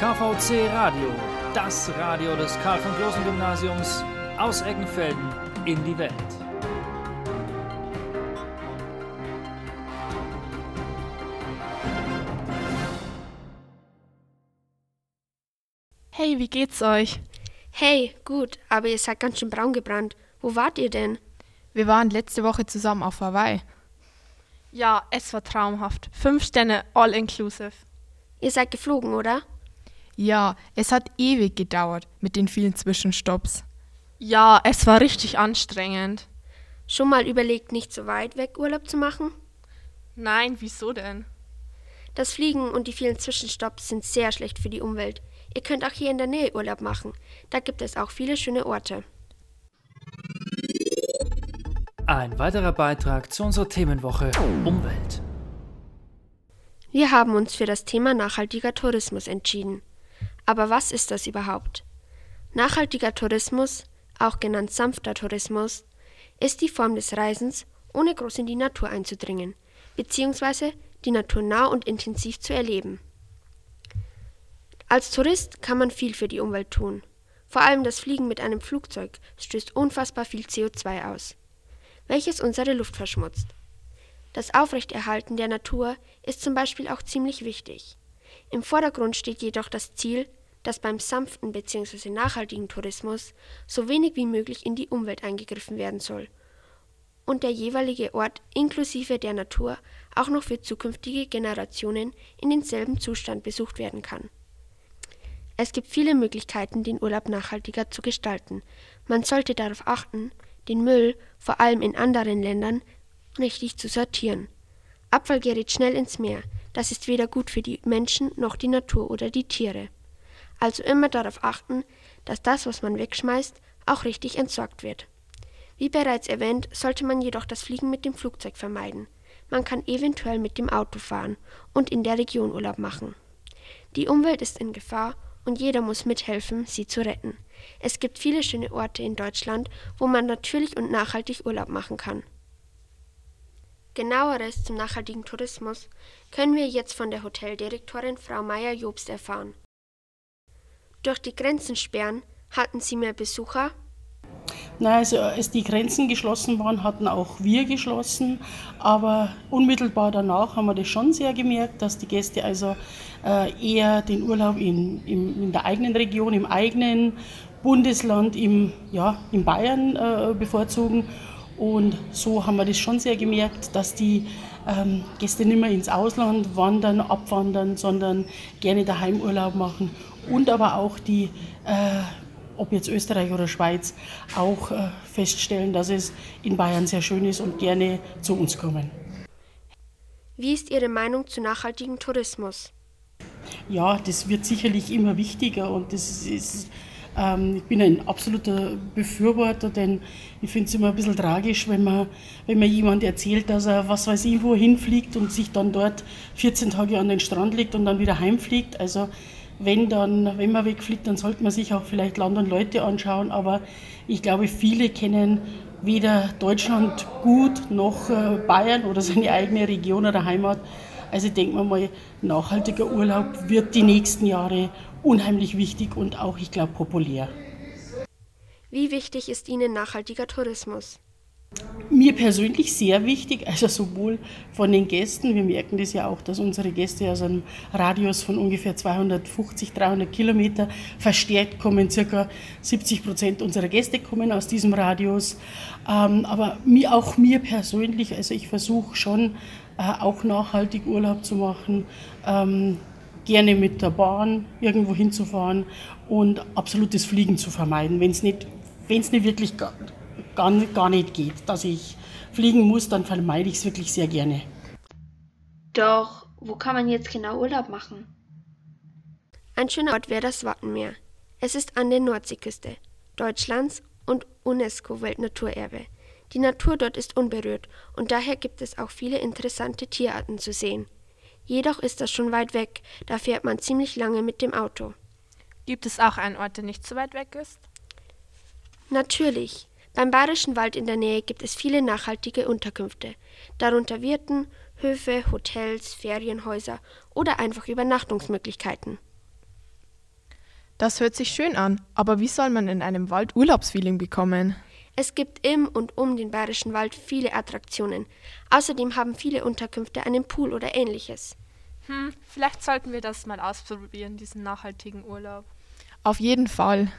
KVC Radio, das Radio des Karl von Großen Gymnasiums aus Eggenfelden in die Welt. Hey, wie geht's euch? Hey, gut, aber ihr seid ganz schön braun gebrannt. Wo wart ihr denn? Wir waren letzte Woche zusammen auf Hawaii. Ja, es war traumhaft. Fünf Sterne all inclusive. Ihr seid geflogen, oder? Ja, es hat ewig gedauert mit den vielen Zwischenstopps. Ja, es war richtig anstrengend. Schon mal überlegt, nicht so weit weg Urlaub zu machen? Nein, wieso denn? Das Fliegen und die vielen Zwischenstopps sind sehr schlecht für die Umwelt. Ihr könnt auch hier in der Nähe Urlaub machen. Da gibt es auch viele schöne Orte. Ein weiterer Beitrag zu unserer Themenwoche Umwelt. Wir haben uns für das Thema nachhaltiger Tourismus entschieden. Aber was ist das überhaupt? Nachhaltiger Tourismus, auch genannt sanfter Tourismus, ist die Form des Reisens, ohne groß in die Natur einzudringen, beziehungsweise die Natur nah und intensiv zu erleben. Als Tourist kann man viel für die Umwelt tun. Vor allem das Fliegen mit einem Flugzeug stößt unfassbar viel CO2 aus, welches unsere Luft verschmutzt. Das Aufrechterhalten der Natur ist zum Beispiel auch ziemlich wichtig. Im Vordergrund steht jedoch das Ziel, dass beim sanften bzw. nachhaltigen Tourismus so wenig wie möglich in die Umwelt eingegriffen werden soll und der jeweilige Ort inklusive der Natur auch noch für zukünftige Generationen in denselben Zustand besucht werden kann. Es gibt viele Möglichkeiten, den Urlaub nachhaltiger zu gestalten. Man sollte darauf achten, den Müll, vor allem in anderen Ländern, richtig zu sortieren. Abfall gerät schnell ins Meer. Das ist weder gut für die Menschen noch die Natur oder die Tiere. Also immer darauf achten, dass das, was man wegschmeißt, auch richtig entsorgt wird. Wie bereits erwähnt, sollte man jedoch das Fliegen mit dem Flugzeug vermeiden. Man kann eventuell mit dem Auto fahren und in der Region Urlaub machen. Die Umwelt ist in Gefahr und jeder muss mithelfen, sie zu retten. Es gibt viele schöne Orte in Deutschland, wo man natürlich und nachhaltig Urlaub machen kann. Genaueres zum nachhaltigen Tourismus können wir jetzt von der Hoteldirektorin Frau Meier-Jobst erfahren. Durch die Grenzen sperren hatten Sie mehr Besucher? Na, also als die Grenzen geschlossen waren, hatten auch wir geschlossen. Aber unmittelbar danach haben wir das schon sehr gemerkt, dass die Gäste also äh, eher den Urlaub in, in, in, der eigenen Region, im eigenen Bundesland, im, ja, in Bayern äh, bevorzugen. Und so haben wir das schon sehr gemerkt, dass die ähm, Gäste nicht mehr ins Ausland wandern, abwandern, sondern gerne daheim Urlaub machen und aber auch die, äh, ob jetzt Österreich oder Schweiz, auch äh, feststellen, dass es in Bayern sehr schön ist und gerne zu uns kommen. Wie ist Ihre Meinung zu nachhaltigem Tourismus? Ja, das wird sicherlich immer wichtiger und das ist ähm, ich bin ein absoluter Befürworter, denn ich finde es immer ein bisschen tragisch, wenn man, wenn man jemand erzählt, dass er, was weiß ich, wohin fliegt und sich dann dort 14 Tage an den Strand legt und dann wieder heimfliegt. Also wenn, dann, wenn man wegfliegt, dann sollte man sich auch vielleicht Land und Leute anschauen. Aber ich glaube, viele kennen weder Deutschland gut noch äh, Bayern oder seine eigene Region oder Heimat. Also denken wir mal, nachhaltiger Urlaub wird die nächsten Jahre unheimlich wichtig und auch, ich glaube, populär. Wie wichtig ist Ihnen nachhaltiger Tourismus? Mir persönlich sehr wichtig, also sowohl von den Gästen, wir merken das ja auch, dass unsere Gäste aus einem Radius von ungefähr 250, 300 Kilometer verstärkt kommen, circa 70 Prozent unserer Gäste kommen aus diesem Radius. Ähm, aber auch mir persönlich, also ich versuche schon äh, auch nachhaltig Urlaub zu machen, ähm, gerne mit der Bahn irgendwo hinzufahren und absolutes Fliegen zu vermeiden, wenn es nicht, wenn's nicht wirklich gar, gar, gar nicht geht, dass ich fliegen muss, dann vermeide ich es wirklich sehr gerne. Doch, wo kann man jetzt genau Urlaub machen? Ein schöner Ort wäre das Wattenmeer. Es ist an der Nordseeküste Deutschlands und UNESCO-Weltnaturerbe. Die Natur dort ist unberührt und daher gibt es auch viele interessante Tierarten zu sehen. Jedoch ist das schon weit weg, da fährt man ziemlich lange mit dem Auto. Gibt es auch einen Ort, der nicht so weit weg ist? Natürlich. Beim Bayerischen Wald in der Nähe gibt es viele nachhaltige Unterkünfte, darunter Wirten, Höfe, Hotels, Ferienhäuser oder einfach Übernachtungsmöglichkeiten. Das hört sich schön an, aber wie soll man in einem Wald Urlaubsfeeling bekommen? Es gibt im und um den Bayerischen Wald viele Attraktionen. Außerdem haben viele Unterkünfte einen Pool oder ähnliches. Hm, vielleicht sollten wir das mal ausprobieren, diesen nachhaltigen Urlaub. Auf jeden Fall.